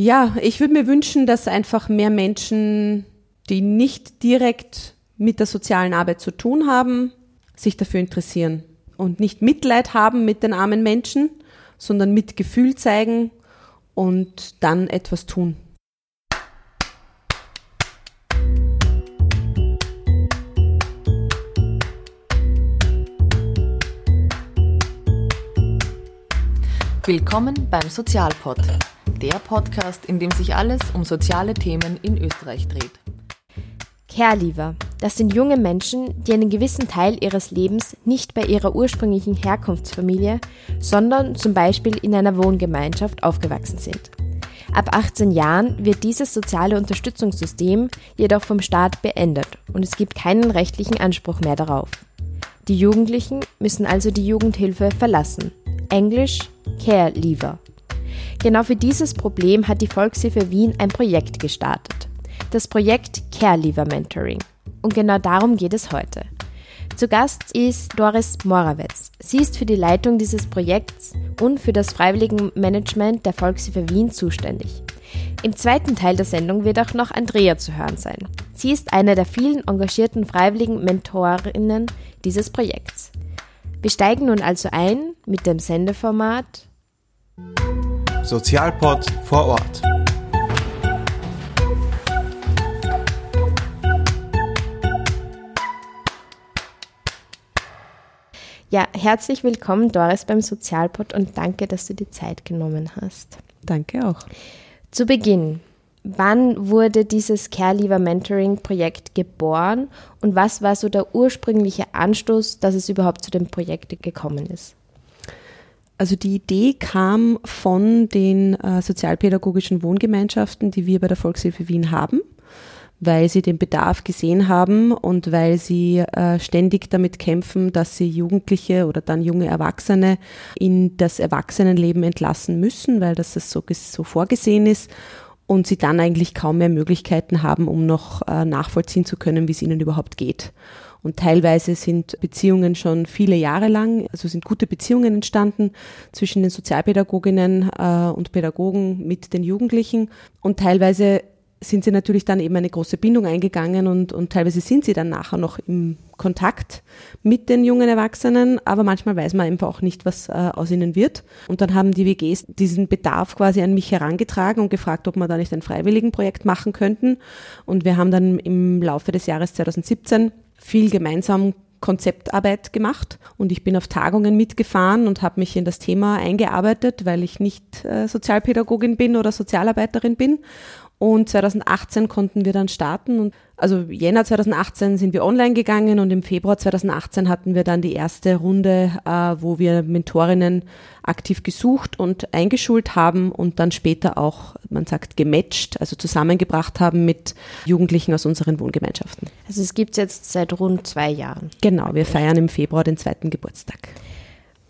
Ja, ich würde mir wünschen, dass einfach mehr Menschen, die nicht direkt mit der sozialen Arbeit zu tun haben, sich dafür interessieren und nicht Mitleid haben mit den armen Menschen, sondern Mitgefühl zeigen und dann etwas tun. Willkommen beim Sozialpod, der Podcast, in dem sich alles um soziale Themen in Österreich dreht. Care-Leaver, das sind junge Menschen, die einen gewissen Teil ihres Lebens nicht bei ihrer ursprünglichen Herkunftsfamilie, sondern zum Beispiel in einer Wohngemeinschaft aufgewachsen sind. Ab 18 Jahren wird dieses soziale Unterstützungssystem jedoch vom Staat beendet und es gibt keinen rechtlichen Anspruch mehr darauf. Die Jugendlichen müssen also die Jugendhilfe verlassen. Englisch Care Leaver. Genau für dieses Problem hat die Volkshilfe Wien ein Projekt gestartet. Das Projekt Care Leaver Mentoring. Und genau darum geht es heute. Zu Gast ist Doris Morawetz. Sie ist für die Leitung dieses Projekts und für das Freiwilligenmanagement der Volkshilfe Wien zuständig. Im zweiten Teil der Sendung wird auch noch Andrea zu hören sein. Sie ist eine der vielen engagierten freiwilligen Mentorinnen dieses Projekts. Wir steigen nun also ein mit dem Sendeformat Sozialpod vor Ort. Ja, herzlich willkommen, Doris, beim Sozialpod und danke, dass du die Zeit genommen hast. Danke auch. Zu Beginn, wann wurde dieses Care Leaver Mentoring Projekt geboren und was war so der ursprüngliche Anstoß, dass es überhaupt zu dem Projekt gekommen ist? Also die Idee kam von den äh, sozialpädagogischen Wohngemeinschaften, die wir bei der Volkshilfe Wien haben weil sie den Bedarf gesehen haben und weil sie äh, ständig damit kämpfen, dass sie Jugendliche oder dann junge Erwachsene in das Erwachsenenleben entlassen müssen, weil das so, so vorgesehen ist und sie dann eigentlich kaum mehr Möglichkeiten haben, um noch äh, nachvollziehen zu können, wie es ihnen überhaupt geht. Und teilweise sind Beziehungen schon viele Jahre lang, also sind gute Beziehungen entstanden zwischen den Sozialpädagoginnen äh, und Pädagogen mit den Jugendlichen. Und teilweise sind sie natürlich dann eben eine große Bindung eingegangen und, und teilweise sind sie dann nachher noch im Kontakt mit den jungen Erwachsenen, aber manchmal weiß man einfach auch nicht, was äh, aus ihnen wird. Und dann haben die WGs diesen Bedarf quasi an mich herangetragen und gefragt, ob wir da nicht ein Freiwilligenprojekt machen könnten. Und wir haben dann im Laufe des Jahres 2017 viel gemeinsam Konzeptarbeit gemacht und ich bin auf Tagungen mitgefahren und habe mich in das Thema eingearbeitet, weil ich nicht äh, Sozialpädagogin bin oder Sozialarbeiterin bin und 2018 konnten wir dann starten. Und also Jänner 2018 sind wir online gegangen und im Februar 2018 hatten wir dann die erste Runde, äh, wo wir Mentorinnen aktiv gesucht und eingeschult haben und dann später auch, man sagt, gematcht, also zusammengebracht haben mit Jugendlichen aus unseren Wohngemeinschaften. Also es gibt es jetzt seit rund zwei Jahren. Genau, wir feiern im Februar den zweiten Geburtstag.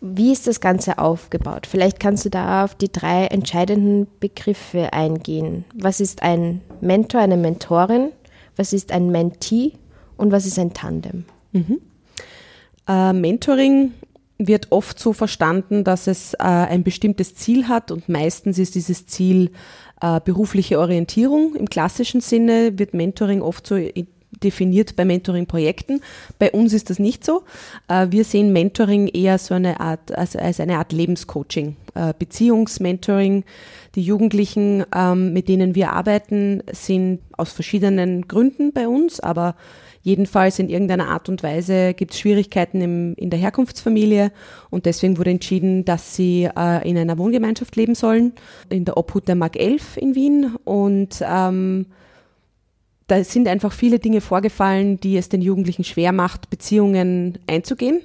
Wie ist das Ganze aufgebaut? Vielleicht kannst du da auf die drei entscheidenden Begriffe eingehen. Was ist ein Mentor, eine Mentorin? Was ist ein Mentee? Und was ist ein Tandem? Mhm. Äh, Mentoring wird oft so verstanden, dass es äh, ein bestimmtes Ziel hat und meistens ist dieses Ziel äh, berufliche Orientierung. Im klassischen Sinne wird Mentoring oft so definiert bei Mentoring-Projekten. Bei uns ist das nicht so. Äh, wir sehen Mentoring eher so eine Art, also als eine Art Lebenscoaching, äh, Beziehungsmentoring. Die Jugendlichen, ähm, mit denen wir arbeiten, sind aus verschiedenen Gründen bei uns, aber jedenfalls in irgendeiner Art und Weise gibt es Schwierigkeiten im, in der Herkunftsfamilie und deswegen wurde entschieden, dass sie äh, in einer Wohngemeinschaft leben sollen, in der Obhut der Mark 11 in Wien und ähm, da sind einfach viele Dinge vorgefallen, die es den Jugendlichen schwer macht, Beziehungen einzugehen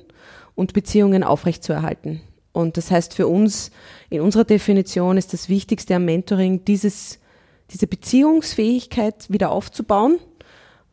und Beziehungen aufrechtzuerhalten. Und das heißt für uns, in unserer Definition ist das Wichtigste am Mentoring, dieses, diese Beziehungsfähigkeit wieder aufzubauen,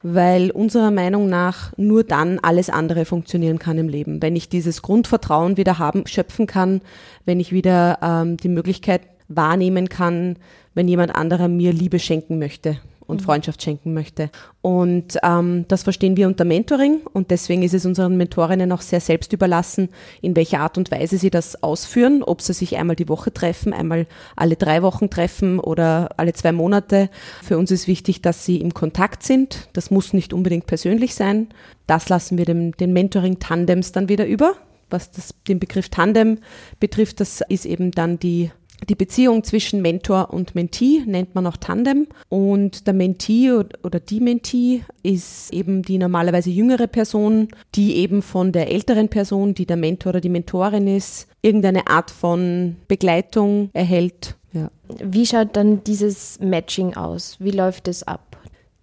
weil unserer Meinung nach nur dann alles andere funktionieren kann im Leben. Wenn ich dieses Grundvertrauen wieder haben, schöpfen kann, wenn ich wieder ähm, die Möglichkeit wahrnehmen kann, wenn jemand anderer mir Liebe schenken möchte und Freundschaft schenken möchte. Und ähm, das verstehen wir unter Mentoring und deswegen ist es unseren Mentorinnen auch sehr selbst überlassen, in welcher Art und Weise sie das ausführen, ob sie sich einmal die Woche treffen, einmal alle drei Wochen treffen oder alle zwei Monate. Für uns ist wichtig, dass sie im Kontakt sind. Das muss nicht unbedingt persönlich sein. Das lassen wir dem, den Mentoring-Tandems dann wieder über. Was das, den Begriff Tandem betrifft, das ist eben dann die die Beziehung zwischen Mentor und Mentee nennt man auch Tandem und der Mentee oder die Mentee ist eben die normalerweise jüngere Person, die eben von der älteren Person, die der Mentor oder die Mentorin ist, irgendeine Art von Begleitung erhält. Ja. Wie schaut dann dieses Matching aus? Wie läuft es ab?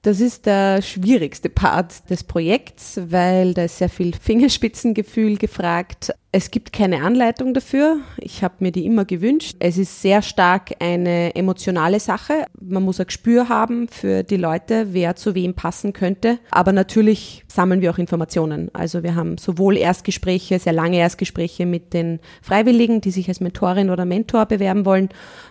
Das ist der schwierigste Part des Projekts, weil da ist sehr viel Fingerspitzengefühl gefragt. Es gibt keine Anleitung dafür. Ich habe mir die immer gewünscht. Es ist sehr stark eine emotionale Sache. Man muss ein Gespür haben für die Leute, wer zu wem passen könnte. Aber natürlich sammeln wir auch Informationen. Also wir haben sowohl Erstgespräche, sehr lange Erstgespräche mit den Freiwilligen, die sich als Mentorin oder Mentor bewerben wollen.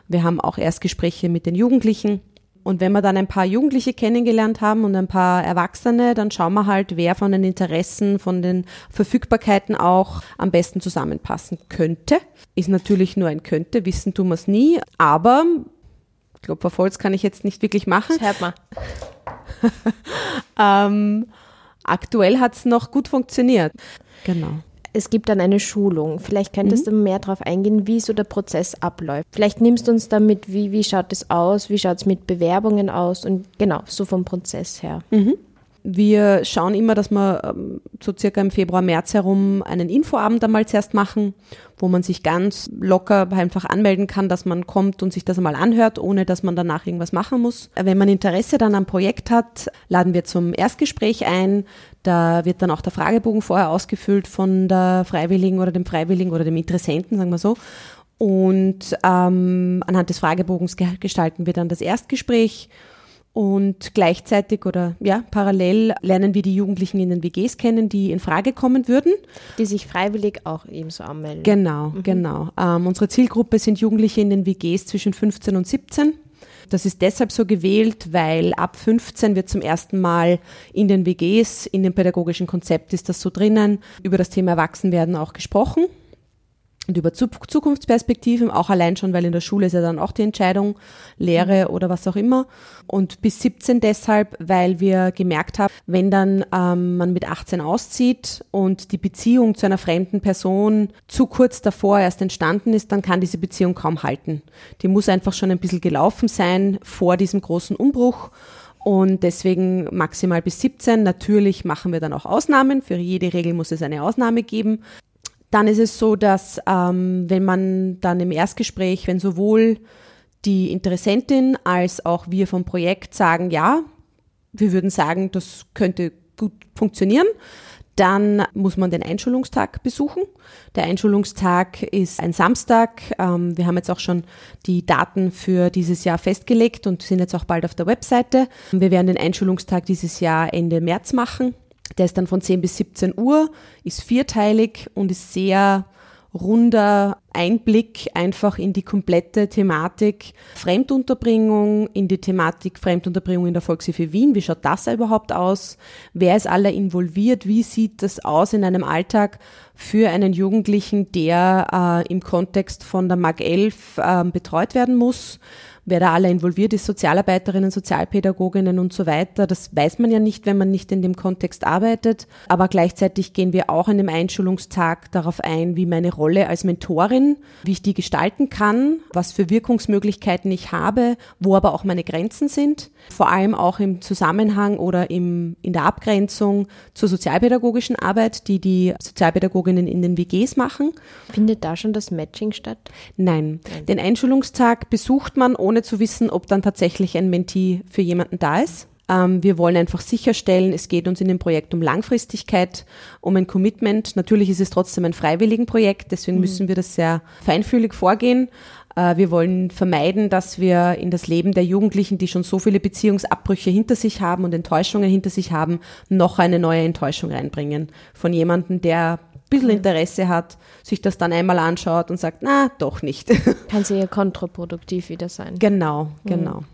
Wir haben auch Erstgespräche mit den Jugendlichen und wenn wir dann ein paar Jugendliche kennengelernt haben und ein paar Erwachsene, dann schauen wir halt, wer von den Interessen, von den Verfügbarkeiten auch am besten zusammenpassen könnte. Ist natürlich nur ein könnte, wissen tun wir es nie, aber ich glaube, Verfolgs kann ich jetzt nicht wirklich machen. Das hört man. ähm, aktuell hat es noch gut funktioniert. Genau es gibt dann eine Schulung. Vielleicht könntest mhm. du mehr darauf eingehen, wie so der Prozess abläuft. Vielleicht nimmst du uns damit, wie, wie schaut es aus, wie schaut es mit Bewerbungen aus und genau, so vom Prozess her. Mhm. Wir schauen immer, dass wir ähm, so circa im Februar, März herum einen Infoabend einmal zuerst machen, wo man sich ganz locker einfach anmelden kann, dass man kommt und sich das einmal anhört, ohne dass man danach irgendwas machen muss. Wenn man Interesse dann am Projekt hat, laden wir zum Erstgespräch ein. Da wird dann auch der Fragebogen vorher ausgefüllt von der Freiwilligen oder dem Freiwilligen oder dem Interessenten, sagen wir so. Und ähm, anhand des Fragebogens gestalten wir dann das Erstgespräch und gleichzeitig oder ja, parallel lernen wir die Jugendlichen in den WGs kennen, die in Frage kommen würden. Die sich freiwillig auch ebenso anmelden. Genau, mhm. genau. Ähm, unsere Zielgruppe sind Jugendliche in den WGs zwischen 15 und 17. Das ist deshalb so gewählt, weil ab 15 wird zum ersten Mal in den WGs, in dem pädagogischen Konzept ist das so drinnen, über das Thema Erwachsenwerden auch gesprochen und über Zukunftsperspektiven, auch allein schon, weil in der Schule ist ja dann auch die Entscheidung, Lehre mhm. oder was auch immer. Und bis 17 deshalb, weil wir gemerkt haben, wenn dann ähm, man mit 18 auszieht und die Beziehung zu einer fremden Person zu kurz davor erst entstanden ist, dann kann diese Beziehung kaum halten. Die muss einfach schon ein bisschen gelaufen sein vor diesem großen Umbruch. Und deswegen maximal bis 17. Natürlich machen wir dann auch Ausnahmen. Für jede Regel muss es eine Ausnahme geben. Dann ist es so, dass ähm, wenn man dann im Erstgespräch, wenn sowohl die Interessentin als auch wir vom Projekt sagen, ja, wir würden sagen, das könnte gut funktionieren, dann muss man den Einschulungstag besuchen. Der Einschulungstag ist ein Samstag. Ähm, wir haben jetzt auch schon die Daten für dieses Jahr festgelegt und sind jetzt auch bald auf der Webseite. Wir werden den Einschulungstag dieses Jahr Ende März machen. Der ist dann von 10 bis 17 Uhr, ist vierteilig und ist sehr runder Einblick einfach in die komplette Thematik Fremdunterbringung, in die Thematik Fremdunterbringung in der Volkshilfe Wien. Wie schaut das überhaupt aus? Wer ist alle involviert? Wie sieht das aus in einem Alltag für einen Jugendlichen, der äh, im Kontext von der MAG 11 äh, betreut werden muss? Wer da alle involviert ist, Sozialarbeiterinnen, Sozialpädagoginnen und so weiter. Das weiß man ja nicht, wenn man nicht in dem Kontext arbeitet. Aber gleichzeitig gehen wir auch an dem Einschulungstag darauf ein, wie meine Rolle als Mentorin, wie ich die gestalten kann, was für Wirkungsmöglichkeiten ich habe, wo aber auch meine Grenzen sind. Vor allem auch im Zusammenhang oder im, in der Abgrenzung zur sozialpädagogischen Arbeit, die die Sozialpädagoginnen in den WGs machen. Findet da schon das Matching statt? Nein. Nein. Den Einschulungstag besucht man ohne ohne zu wissen, ob dann tatsächlich ein Mentee für jemanden da ist. Ähm, wir wollen einfach sicherstellen, es geht uns in dem Projekt um Langfristigkeit, um ein Commitment. Natürlich ist es trotzdem ein freiwilligen Projekt, deswegen mhm. müssen wir das sehr feinfühlig vorgehen. Äh, wir wollen vermeiden, dass wir in das Leben der Jugendlichen, die schon so viele Beziehungsabbrüche hinter sich haben und Enttäuschungen hinter sich haben, noch eine neue Enttäuschung reinbringen. Von jemandem, der bisschen Interesse hat, sich das dann einmal anschaut und sagt, na, doch nicht. Kann sehr kontraproduktiv wieder sein. Genau, genau.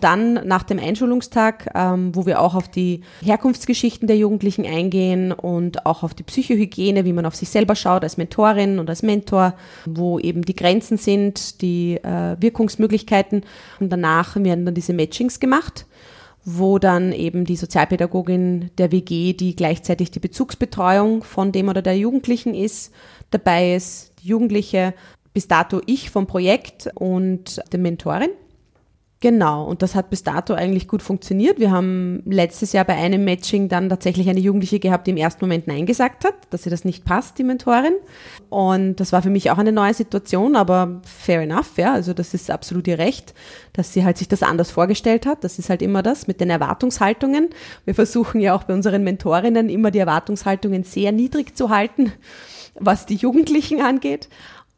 dann nach dem Einschulungstag, ähm, wo wir auch auf die Herkunftsgeschichten der Jugendlichen eingehen und auch auf die Psychohygiene, wie man auf sich selber schaut als Mentorin und als Mentor, wo eben die Grenzen sind, die äh, Wirkungsmöglichkeiten. Und danach werden dann diese Matchings gemacht wo dann eben die Sozialpädagogin der WG, die gleichzeitig die Bezugsbetreuung von dem oder der Jugendlichen ist, dabei ist, die Jugendliche, bis dato ich vom Projekt und der Mentorin. Genau, und das hat bis dato eigentlich gut funktioniert. Wir haben letztes Jahr bei einem Matching dann tatsächlich eine Jugendliche gehabt, die im ersten Moment Nein gesagt hat, dass ihr das nicht passt, die Mentorin. Und das war für mich auch eine neue Situation, aber fair enough, ja. Also das ist absolut ihr Recht, dass sie halt sich das anders vorgestellt hat. Das ist halt immer das mit den Erwartungshaltungen. Wir versuchen ja auch bei unseren Mentorinnen immer die Erwartungshaltungen sehr niedrig zu halten, was die Jugendlichen angeht.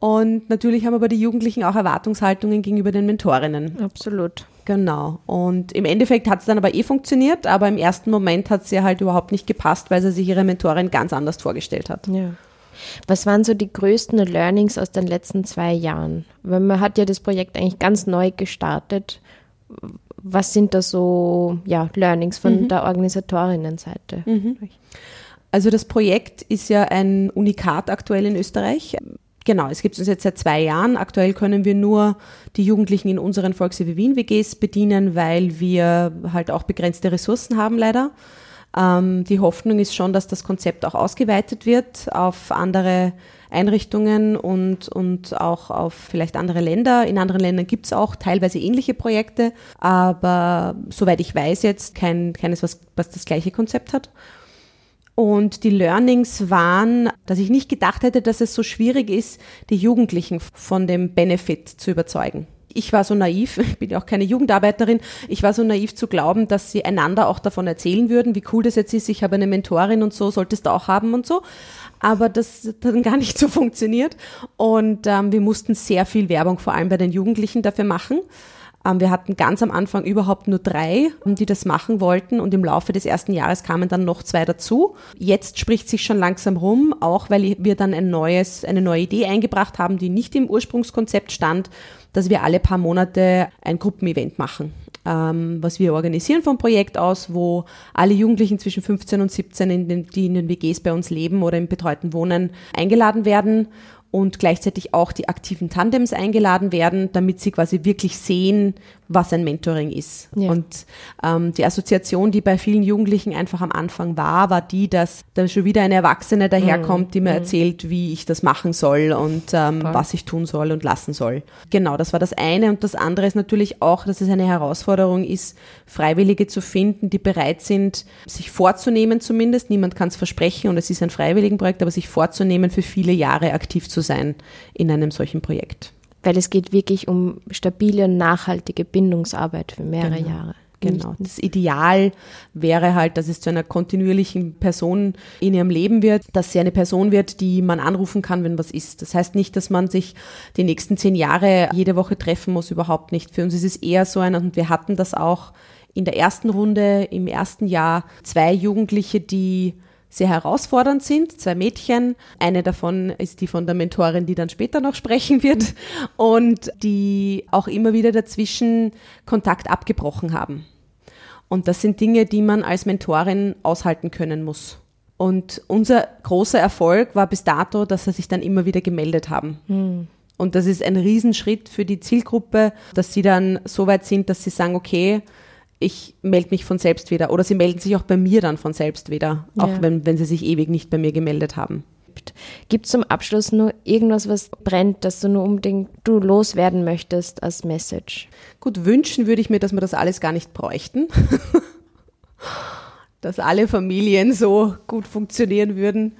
Und natürlich haben aber die Jugendlichen auch Erwartungshaltungen gegenüber den Mentorinnen. Absolut. Genau. Und im Endeffekt hat es dann aber eh funktioniert, aber im ersten Moment hat es ihr halt überhaupt nicht gepasst, weil sie sich ihre Mentorin ganz anders vorgestellt hat. Ja. Was waren so die größten Learnings aus den letzten zwei Jahren? Weil man hat ja das Projekt eigentlich ganz neu gestartet. Was sind da so ja, Learnings von mhm. der Organisatorinnenseite? Mhm. Also das Projekt ist ja ein Unikat aktuell in Österreich. Genau, es gibt uns jetzt seit zwei Jahren. Aktuell können wir nur die Jugendlichen in unseren Volkshilfe Wien WGs bedienen, weil wir halt auch begrenzte Ressourcen haben, leider. Ähm, die Hoffnung ist schon, dass das Konzept auch ausgeweitet wird auf andere Einrichtungen und, und auch auf vielleicht andere Länder. In anderen Ländern gibt es auch teilweise ähnliche Projekte, aber soweit ich weiß jetzt kein, keines, was, was das gleiche Konzept hat. Und die Learnings waren, dass ich nicht gedacht hätte, dass es so schwierig ist, die Jugendlichen von dem Benefit zu überzeugen. Ich war so naiv, ich bin ja auch keine Jugendarbeiterin, ich war so naiv zu glauben, dass sie einander auch davon erzählen würden, wie cool das jetzt ist, ich habe eine Mentorin und so, solltest du auch haben und so. Aber das hat dann gar nicht so funktioniert. Und ähm, wir mussten sehr viel Werbung vor allem bei den Jugendlichen dafür machen. Ähm, wir hatten ganz am Anfang überhaupt nur drei, die das machen wollten und im Laufe des ersten Jahres kamen dann noch zwei dazu. Jetzt spricht sich schon langsam rum, auch weil wir dann ein neues, eine neue Idee eingebracht haben, die nicht im Ursprungskonzept stand, dass wir alle paar Monate ein Gruppenevent machen ähm, was wir organisieren vom Projekt aus, wo alle Jugendlichen zwischen 15 und 17, in den, die in den WGs bei uns leben oder im betreuten Wohnen, eingeladen werden und gleichzeitig auch die aktiven Tandems eingeladen werden, damit sie quasi wirklich sehen, was ein Mentoring ist. Ja. Und ähm, die Assoziation, die bei vielen Jugendlichen einfach am Anfang war, war die, dass da schon wieder eine Erwachsene daherkommt, die mir mhm. erzählt, wie ich das machen soll und ähm, was ich tun soll und lassen soll. Genau, das war das eine. Und das andere ist natürlich auch, dass es eine Herausforderung ist, Freiwillige zu finden, die bereit sind, sich vorzunehmen zumindest. Niemand kann es versprechen und es ist ein Freiwilligenprojekt, aber sich vorzunehmen, für viele Jahre aktiv zu sein in einem solchen Projekt weil es geht wirklich um stabile und nachhaltige Bindungsarbeit für mehrere genau. Jahre. Genau. Das Ideal wäre halt, dass es zu einer kontinuierlichen Person in ihrem Leben wird, dass sie eine Person wird, die man anrufen kann, wenn was ist. Das heißt nicht, dass man sich die nächsten zehn Jahre jede Woche treffen muss, überhaupt nicht. Für uns ist es eher so ein, und wir hatten das auch in der ersten Runde, im ersten Jahr, zwei Jugendliche, die sehr herausfordernd sind. Zwei Mädchen. Eine davon ist die von der Mentorin, die dann später noch sprechen wird und die auch immer wieder dazwischen Kontakt abgebrochen haben. Und das sind Dinge, die man als Mentorin aushalten können muss. Und unser großer Erfolg war bis dato, dass sie sich dann immer wieder gemeldet haben. Hm. Und das ist ein Riesenschritt für die Zielgruppe, dass sie dann so weit sind, dass sie sagen, okay, ich melde mich von selbst wieder. Oder sie melden sich auch bei mir dann von selbst wieder, auch ja. wenn, wenn sie sich ewig nicht bei mir gemeldet haben. Gibt es zum Abschluss nur irgendwas, was brennt, das du nur unbedingt du loswerden möchtest als Message? Gut, wünschen würde ich mir, dass wir das alles gar nicht bräuchten. dass alle Familien so gut funktionieren würden,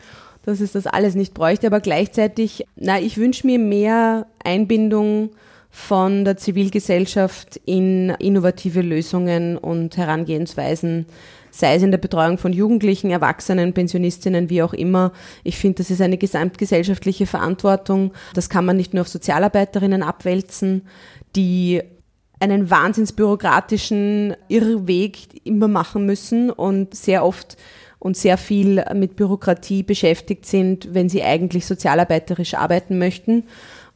dass es das alles nicht bräuchte. Aber gleichzeitig, na, ich wünsche mir mehr Einbindung von der Zivilgesellschaft in innovative Lösungen und Herangehensweisen, sei es in der Betreuung von Jugendlichen, Erwachsenen, Pensionistinnen, wie auch immer. Ich finde, das ist eine gesamtgesellschaftliche Verantwortung. Das kann man nicht nur auf Sozialarbeiterinnen abwälzen, die einen wahnsinnsbürokratischen Irrweg immer machen müssen und sehr oft und sehr viel mit Bürokratie beschäftigt sind, wenn sie eigentlich sozialarbeiterisch arbeiten möchten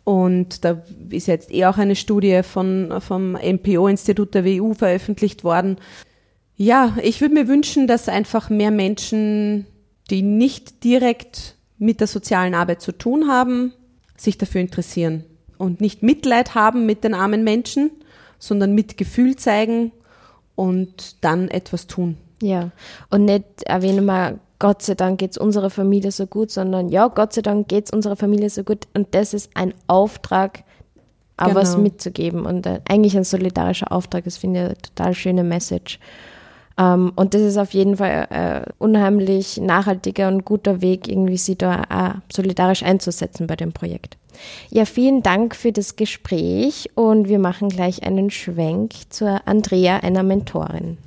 Und da ist jetzt eh auch eine Studie von, vom MPO-Institut der WU veröffentlicht worden. Ja, ich würde mir wünschen, dass einfach mehr Menschen, die nicht direkt mit der sozialen Arbeit zu tun haben, sich dafür interessieren und nicht Mitleid haben mit den armen Menschen, sondern Mitgefühl zeigen und dann etwas tun. Ja, und nicht erwähnen wir, Gott sei Dank geht es unserer Familie so gut, sondern ja, Gott sei Dank geht es unserer Familie so gut. Und das ist ein Auftrag, auch genau. was mitzugeben. Und äh, eigentlich ein solidarischer Auftrag, das finde ich eine total schöne Message. Um, ähm, und das ist auf jeden Fall ein äh, unheimlich nachhaltiger und guter Weg, irgendwie sie da auch solidarisch einzusetzen bei dem Projekt. Ja, vielen Dank für das Gespräch und wir machen gleich einen Schwenk zur Andrea, einer Mentorin.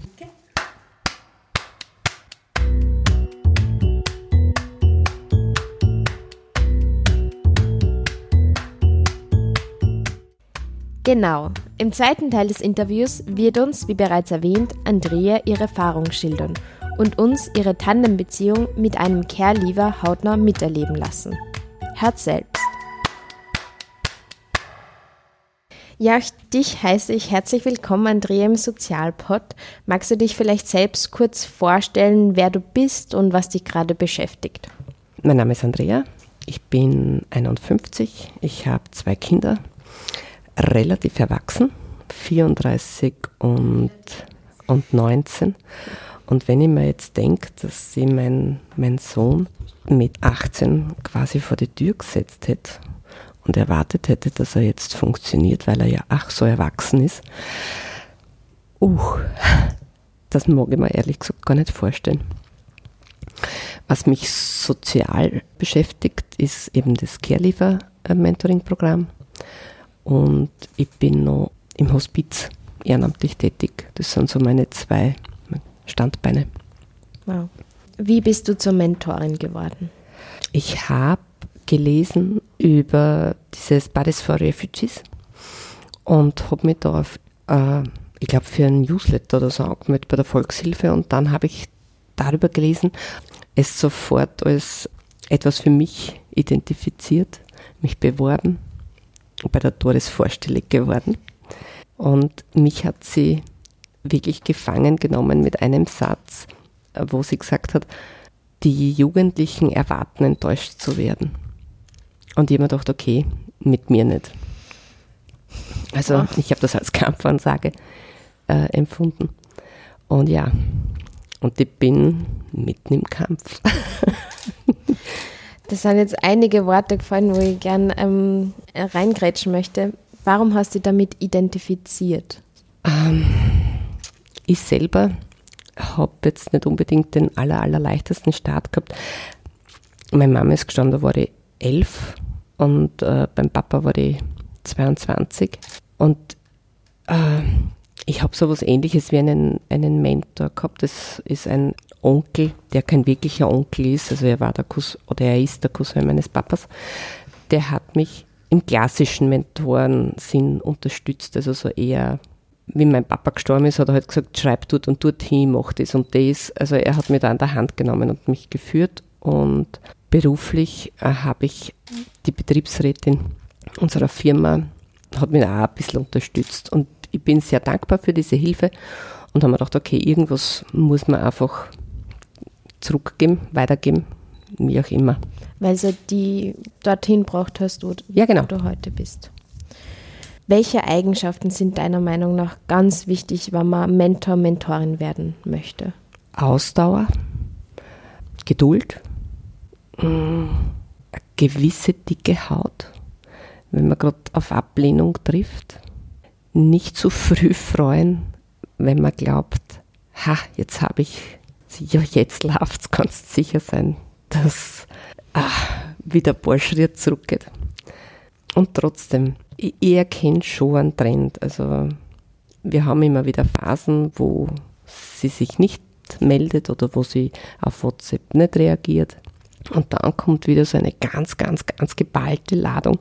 Genau. Im zweiten Teil des Interviews wird uns, wie bereits erwähnt, Andrea ihre Erfahrung schildern und uns ihre Tandembeziehung mit einem Care-Leaver hautnah miterleben lassen. Hört selbst. Ja, dich heiße ich herzlich willkommen, Andrea, im Sozialpod. Magst du dich vielleicht selbst kurz vorstellen, wer du bist und was dich gerade beschäftigt? Mein Name ist Andrea. Ich bin 51. Ich habe zwei Kinder, relativ erwachsen, 34 und, und 19. Und wenn ich mir jetzt denke, dass sie mein, mein Sohn mit 18 quasi vor die Tür gesetzt hätte und erwartet hätte, dass er jetzt funktioniert, weil er ja ach so erwachsen ist, uh, das mag ich mir ehrlich gesagt gar nicht vorstellen. Was mich sozial beschäftigt, ist eben das Careliver-Mentoring-Programm. Und ich bin noch im Hospiz ehrenamtlich tätig. Das sind so meine zwei Standbeine. Wow. Wie bist du zur Mentorin geworden? Ich habe gelesen über dieses Buddies for Refugees und habe mich da auf, äh, ich glaube, für ein Newsletter oder so angemeldet bei der Volkshilfe und dann habe ich darüber gelesen, es sofort als etwas für mich identifiziert, mich beworben bei der Doris vorstellig geworden. Und mich hat sie wirklich gefangen genommen mit einem Satz, wo sie gesagt hat, die Jugendlichen erwarten, enttäuscht zu werden. Und ich habe mir gedacht, okay, mit mir nicht. Also Ach. ich habe das als Kampfansage äh, empfunden. Und ja, und ich bin mitten im Kampf. Das sind jetzt einige Worte gefallen, wo ich gern ähm, reingrätschen möchte. Warum hast du dich damit identifiziert? Ähm, ich selber habe jetzt nicht unbedingt den aller, allerleichtesten Start gehabt. Meine Mama ist gestorben, da war ich elf und äh, beim Papa war ich 22. Und äh, ich habe so etwas ähnliches wie einen, einen Mentor gehabt. Das ist ein Onkel, der kein wirklicher Onkel ist, also er war der Cousin, oder er ist der Cousin meines Papas, der hat mich im klassischen Mentorensinn unterstützt, also so eher wie mein Papa gestorben ist, hat er halt gesagt, schreib dort und dort hin, mach das und das. Also er hat mich da an der Hand genommen und mich geführt und beruflich äh, habe ich die Betriebsrätin unserer Firma, hat mich auch ein bisschen unterstützt und ich bin sehr dankbar für diese Hilfe und habe mir gedacht, okay, irgendwas muss man einfach zurückgeben, weitergeben, wie auch immer. Weil sie die dorthin braucht hast, wo, ja, genau. wo du heute bist. Welche Eigenschaften sind deiner Meinung nach ganz wichtig, wenn man Mentor, Mentorin werden möchte? Ausdauer, Geduld, eine gewisse dicke Haut, wenn man gerade auf Ablehnung trifft, nicht zu früh freuen, wenn man glaubt, ha, jetzt habe ich ja, jetzt läuft's, kannst sicher sein, dass ah, wieder ein paar Schritte zurückgeht. Und trotzdem, ich, erkenne schon einen Trend. Also wir haben immer wieder Phasen, wo sie sich nicht meldet oder wo sie auf WhatsApp nicht reagiert. Und dann kommt wieder so eine ganz, ganz, ganz geballte Ladung,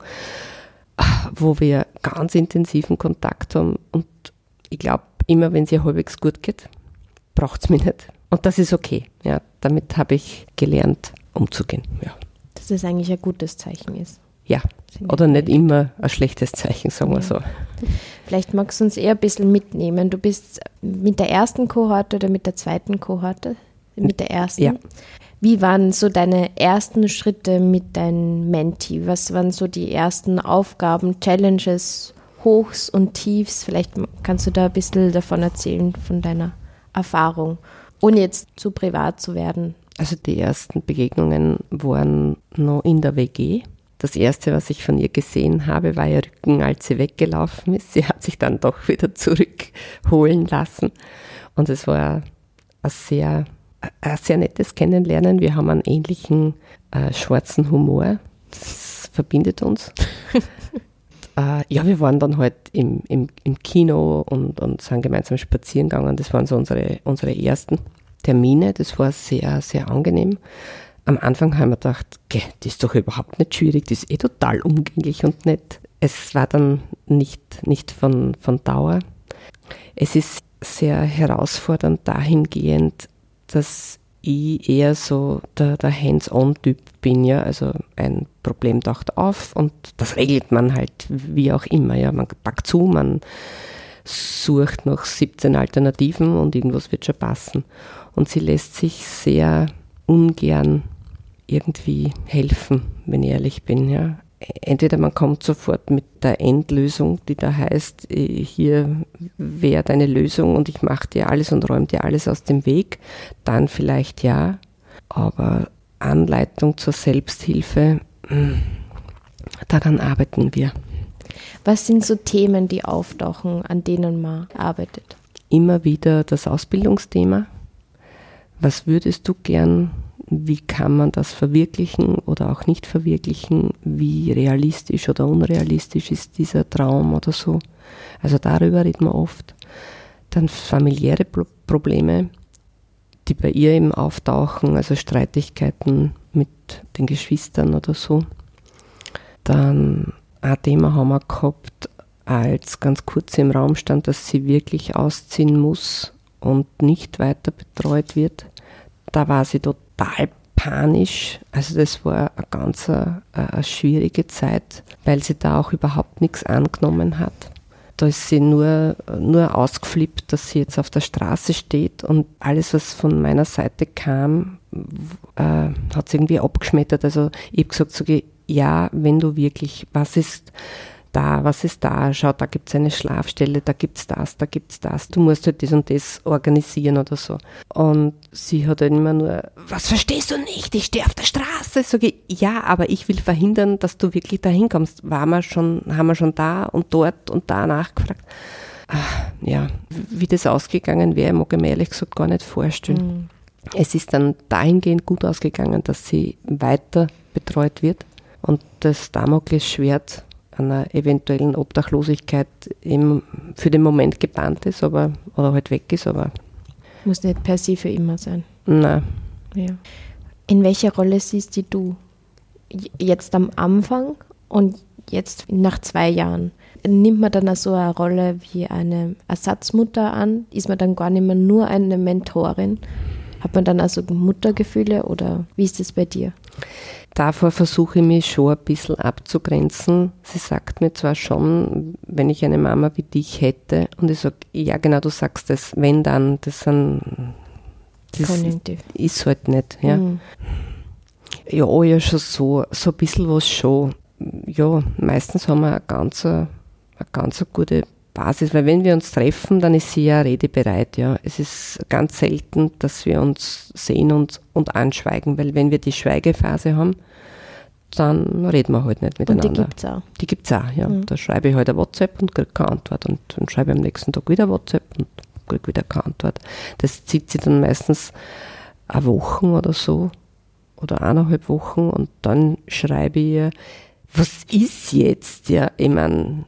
wo wir ganz intensiven Kontakt haben. Und ich glaube, immer wenn es ihr halbwegs gut geht, braucht es mich nicht. Und das ist okay. Ja, damit habe ich gelernt, umzugehen. Ja. Dass es eigentlich ein gutes Zeichen ist. ja, oder nicht immer ein schlechtes Zeichen, sagen wir so. Vielleicht magst du uns eher ein bisschen mitnehmen. Du bist mit der ersten Kohorte oder mit der zweiten Kohorte? Mit der ersten? Ja. Wie waren so deine ersten Schritte mit deinem Menti? Was waren so die ersten Aufgaben, Challenges, Hochs und Tiefs? Vielleicht kannst du da ein bisschen davon erzählen, von deiner Erfahrung, ohne jetzt zu privat zu werden. Also die ersten Begegnungen waren noch in der WG. Das erste, was ich von ihr gesehen habe, war ihr Rücken, als sie weggelaufen ist. Sie hat sich dann doch wieder zurückholen lassen. Und es war ein sehr, ein sehr nettes Kennenlernen. Wir haben einen ähnlichen äh, schwarzen Humor. Das verbindet uns. äh, ja, wir waren dann halt im, im, im Kino und, und sind gemeinsam spazieren gegangen. Das waren so unsere, unsere ersten Termine. Das war sehr, sehr angenehm. Am Anfang haben wir gedacht, geh, das ist doch überhaupt nicht schwierig, das ist eh total umgänglich und nett. Es war dann nicht, nicht von, von Dauer. Es ist sehr herausfordernd dahingehend, dass ich eher so der, der Hands-on-Typ bin, ja. Also ein Problem taucht auf und das regelt man halt wie auch immer, ja. Man packt zu, man sucht nach 17 Alternativen und irgendwas wird schon passen. Und sie lässt sich sehr ungern irgendwie helfen, wenn ich ehrlich bin. Ja. Entweder man kommt sofort mit der Endlösung, die da heißt, äh, hier wäre deine Lösung und ich mache dir alles und räume dir alles aus dem Weg, dann vielleicht ja, aber Anleitung zur Selbsthilfe, hm, daran arbeiten wir. Was sind so Themen, die auftauchen, an denen man arbeitet? Immer wieder das Ausbildungsthema. Was würdest du gern wie kann man das verwirklichen oder auch nicht verwirklichen, wie realistisch oder unrealistisch ist dieser Traum oder so. Also darüber reden wir oft. Dann familiäre Probleme, die bei ihr eben auftauchen, also Streitigkeiten mit den Geschwistern oder so. Dann ein Thema haben wir gehabt, als ganz kurz im Raum stand, dass sie wirklich ausziehen muss und nicht weiter betreut wird. Da war sie total total panisch. Also das war eine ganz eine, äh, eine schwierige Zeit, weil sie da auch überhaupt nichts angenommen hat. Da ist sie nur, nur ausgeflippt, dass sie jetzt auf der Straße steht und alles, was von meiner Seite kam, äh, hat sie irgendwie abgeschmettert. Also ich habe gesagt, so, ja, wenn du wirklich, was ist, da, was ist da, schau, da gibt es eine Schlafstelle, da gibt es das, da gibt es das, du musst halt das und das organisieren oder so. Und sie hat dann immer nur, was verstehst du nicht, ich stehe auf der Straße. Sage ich, ja, aber ich will verhindern, dass du wirklich da hinkommst. Waren wir schon, haben wir schon da und dort und da nachgefragt. Ach, ja, wie das ausgegangen wäre, mag ich mir ehrlich gesagt gar nicht vorstellen. Mhm. Es ist dann dahingehend gut ausgegangen, dass sie weiter betreut wird und das Damoklesschwert einer eventuellen Obdachlosigkeit im, für den Moment gebannt ist, aber oder halt weg ist, aber muss nicht per se für immer sein. Nein. Ja. In welcher Rolle siehst du jetzt am Anfang und jetzt nach zwei Jahren? Nimmt man dann so eine Rolle wie eine Ersatzmutter an? Ist man dann gar nicht mehr nur eine Mentorin? Hat man dann also Muttergefühle oder wie ist es bei dir? Davor versuche ich mich schon ein bisschen abzugrenzen. Sie sagt mir zwar schon, wenn ich eine Mama wie dich hätte, und ich sage, ja genau, du sagst das, wenn dann, das sind das Konjunktiv. ist halt nicht. Ja. Mhm. ja, ja, schon so, so ein bisschen was schon. Ja, meistens haben wir eine ganz, eine ganz gute Basis, weil wenn wir uns treffen, dann ist sie ja redebereit. Ja. Es ist ganz selten, dass wir uns sehen und, und anschweigen, weil wenn wir die Schweigephase haben, dann reden wir halt nicht miteinander. Und die gibt es auch. Die gibt es auch, ja. Mhm. Da schreibe ich halt eine WhatsApp und kriege keine Antwort und dann schreibe ich am nächsten Tag wieder WhatsApp und kriege wieder keine Antwort. Das zieht sich dann meistens eine Woche oder so oder eineinhalb Wochen und dann schreibe ich ihr, was ist jetzt? Ja, ich meine,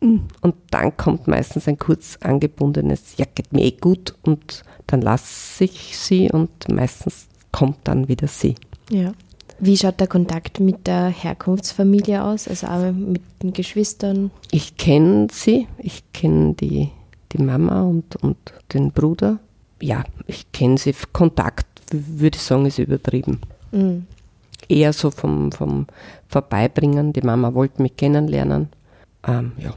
und dann kommt meistens ein kurz angebundenes, ja, geht mir eh gut und dann lasse ich sie und meistens kommt dann wieder sie. Ja. Wie schaut der Kontakt mit der Herkunftsfamilie aus, also auch mit den Geschwistern? Ich kenne sie, ich kenne die, die Mama und, und den Bruder. Ja, ich kenne sie. Kontakt, würde ich sagen, ist übertrieben. Mhm. eher so vom, vom Vorbeibringen. Die Mama wollte mich kennenlernen. Ähm, ja.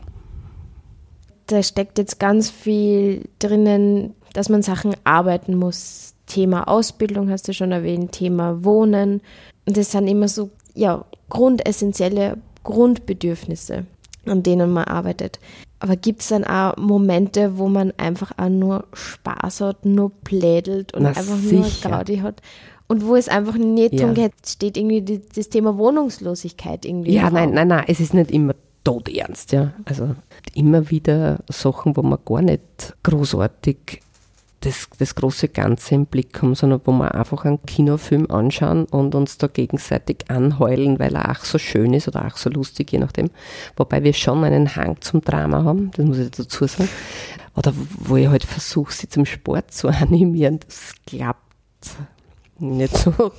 Da steckt jetzt ganz viel drinnen, dass man Sachen arbeiten muss. Thema Ausbildung hast du schon erwähnt, Thema Wohnen. Und das sind immer so ja, grundessentielle Grundbedürfnisse, an denen man arbeitet. Aber gibt es dann auch Momente, wo man einfach auch nur Spaß hat, nur plädelt und Na, einfach sicher. nur Gaudi hat? Und wo es einfach nicht Ja. drum geht, steht irgendwie die, das Thema Wohnungslosigkeit irgendwie. Ja, nein, nein, nein, es ist nicht immer todernst, ja. Also immer wieder Sachen, wo man gar nicht großartig das, das große Ganze im Blick haben, sondern wo wir einfach einen Kinofilm anschauen und uns da gegenseitig anheulen, weil er auch so schön ist oder auch so lustig, je nachdem. Wobei wir schon einen Hang zum Drama haben, das muss ich dazu sagen. Oder wo ich halt versuche, sie zum Sport zu animieren, das klappt nicht so,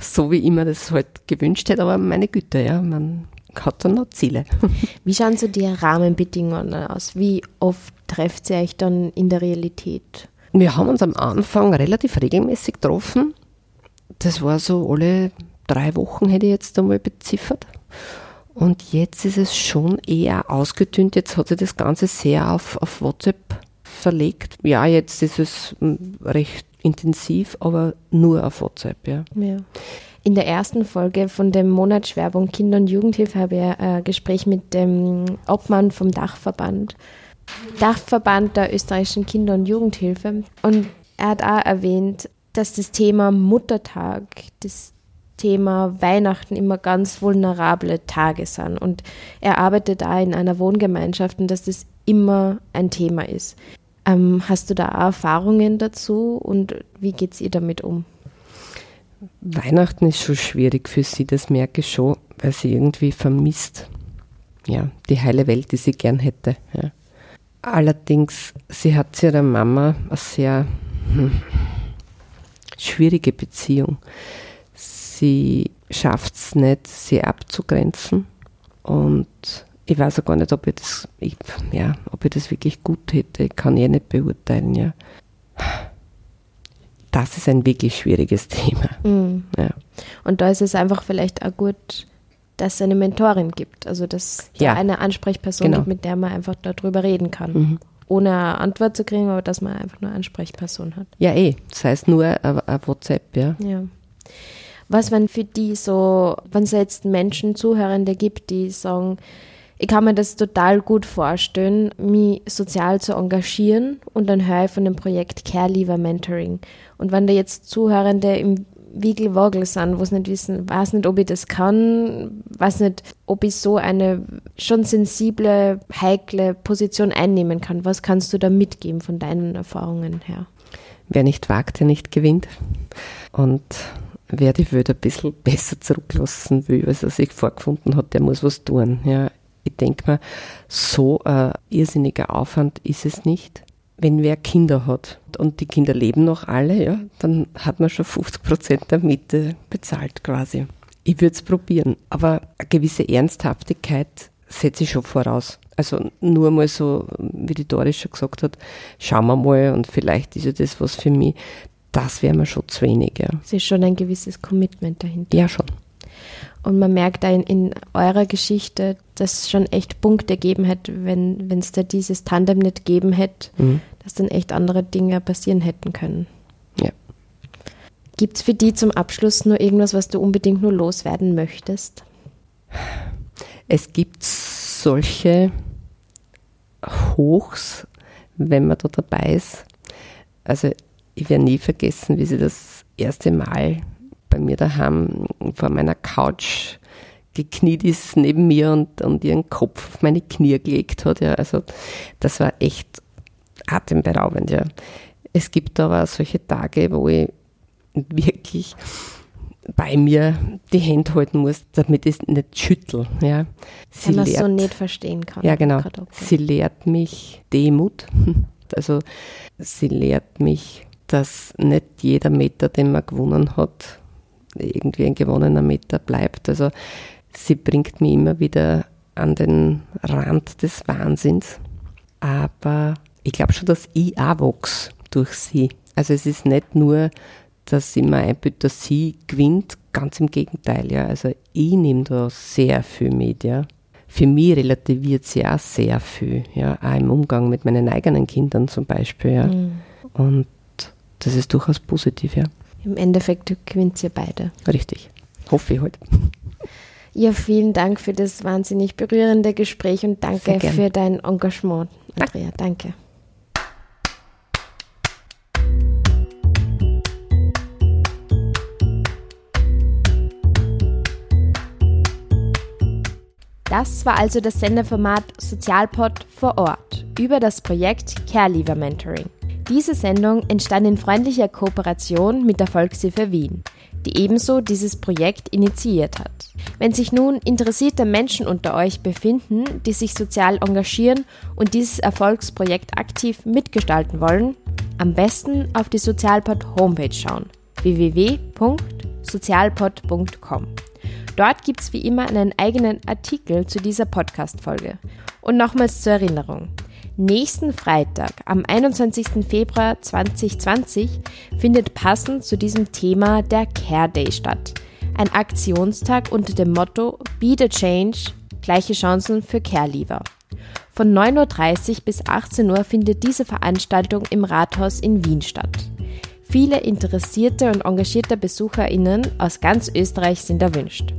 so wie ich mir das halt gewünscht hätte, aber meine Güte, ja, man hat dann noch Ziele. Wie schauen so die Rahmenbedingungen aus? Wie oft trefft ihr euch dann in der Realität? Wir haben uns am Anfang relativ regelmäßig getroffen. Das war so alle drei Wochen, hätte ich jetzt einmal beziffert. Und jetzt ist es schon eher ausgedünnt. Jetzt hat sich das Ganze sehr auf, auf WhatsApp verlegt. Ja, jetzt ist es mm, recht intensiv, aber nur auf WhatsApp, ja. Ja. In der ersten Folge von dem Monat Schwerbung Kinder- und Jugendhilfe habe ich ein Gespräch mit dem Obmann vom Dachverband. Dachverband der österreichischen Kinder- und Jugendhilfe. Und er hat auch erwähnt, dass das Thema Muttertag, das Thema Weihnachten immer ganz vulnerable Tage sind. Und er arbeitet da in einer Wohngemeinschaft und dass das immer ein Thema ist. Ähm, hast du da auch Erfahrungen dazu und wie geht es ihr damit um? Weihnachten ist schon schwierig für sie, das merke ich schon, weil sie irgendwie vermisst. Ja, die heile Welt, die sie gern hätte. Ja. Allerdings, sie hat zu ihrer Mama eine sehr hm, schwierige Beziehung. Sie schafft es nicht, sie abzugrenzen. Und ich weiß auch gar nicht, ob ich das, ich, ja, ob ich das wirklich gut hätte. Ich kann eh nicht beurteilen, ja. Das ist ein wirklich schwieriges Thema. Mhm. Ja. Und da ist es einfach vielleicht auch gut, dass es eine Mentorin gibt. Also, dass Ja. da eine Ansprechperson Genau. gibt, mit der man einfach darüber reden kann. Mhm. Ohne eine Antwort zu kriegen, aber dass man einfach nur eine Ansprechperson hat. Ja, eh. Das heißt nur ein WhatsApp, ja. Ja. Was, wenn für die so, wenn es jetzt Menschen, Zuhörende gibt, die sagen, ich kann mir das total gut vorstellen, mich sozial zu engagieren und dann höre ich von dem Projekt Care Leaver Mentoring. Und wenn da jetzt Zuhörende im Wiegelwogel sind, wo sie nicht wissen, weiß nicht, ob ich das kann, weiß nicht, ob ich so eine schon sensible, heikle Position einnehmen kann. Was kannst du da mitgeben von deinen Erfahrungen her? Wer nicht wagt, der nicht gewinnt. Und wer die Welt ein bisschen besser zurücklassen will, als er sich vorgefunden hat, der muss was tun. Ja, ich denke mir, so ein irrsinniger Aufwand ist es nicht. Wenn wer Kinder hat und die Kinder leben noch alle, ja, dann hat man schon 50 Prozent der Miete bezahlt quasi. Ich würde es probieren, aber eine gewisse Ernsthaftigkeit setze ich schon voraus. Also nur mal so, wie die Doris schon gesagt hat, schauen wir mal und vielleicht ist ja das was für mich. Das wäre mir schon zu wenig, ja. Es ist schon ein gewisses Commitment dahinter. Ja, schon. Und man merkt da in, in eurer Geschichte, dass es schon echt Punkte gegeben hätte, wenn es da dieses Tandem nicht gegeben hätte, Mhm. dass dann echt andere Dinge passieren hätten können. Ja. Gibt es für die zum Abschluss nur irgendwas, was du unbedingt nur loswerden möchtest? Es gibt solche Hochs, wenn man da dabei ist. Also ich werde nie vergessen, wie sie das erste Mal bei mir daheim vor meiner Couch gekniet ist neben mir und, und ihren Kopf auf meine Knie gelegt hat. Ja. Also das war echt atemberaubend. Ja. Es gibt aber solche Tage, wo ich wirklich bei mir die Hände halten muss, damit ich es nicht schüttel. Ja. Sie Wenn man es so nicht verstehen kann. ja, genau. Sie lehrt mich Demut. Also sie lehrt mich, dass nicht jeder Meter, den man gewonnen hat, irgendwie ein gewonnener Meter bleibt. Also sie bringt mich immer wieder an den Rand des Wahnsinns. Aber ich glaube schon, dass ich auch wachse durch sie. Also es ist nicht nur dass ich mir einbilde, dass sie gewinnt. Ganz im Gegenteil, ja. Also ich nehme da sehr viel mit, ja. Für mich relativiert sie auch sehr viel, ja. Auch im Umgang mit meinen eigenen Kindern zum Beispiel, ja. Mhm. Und das ist durchaus positiv, ja. Im Endeffekt gewinnt sie beide. Richtig. Hoffe ich halt. Ja, vielen Dank für das wahnsinnig berührende Gespräch und danke für dein Engagement, Andrea. Danke. Das war also das Sendeformat Sozialpod vor Ort über das Projekt Care Leaver Mentoring. Diese Sendung entstand in freundlicher Kooperation mit der Volkshilfe Wien, die ebenso dieses Projekt initiiert hat. Wenn sich nun interessierte Menschen unter euch befinden, die sich sozial engagieren und dieses Erfolgsprojekt aktiv mitgestalten wollen, am besten auf die Sozialpod Homepage schauen www.sozialpod.com. Dort gibt es wie immer einen eigenen Artikel zu dieser Podcast-Folge. Und nochmals zur Erinnerung. Nächsten Freitag, am 21. Februar 2020, findet passend zu diesem Thema der Care Day statt. Ein Aktionstag unter dem Motto Be the Change, gleiche Chancen für Care-Leaver. Von 9.30 Uhr bis 18 Uhr findet diese Veranstaltung im Rathaus in Wien statt. Viele interessierte und engagierte BesucherInnen aus ganz Österreich sind erwünscht.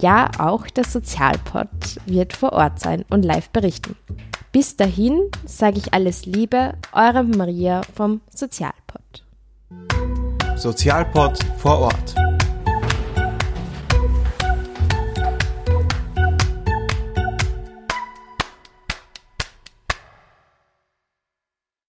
Ja, auch der Sozialpod wird vor Ort sein und live berichten. Bis dahin sage ich alles Liebe, eure Maria vom Sozialpod. Sozialpod vor Ort.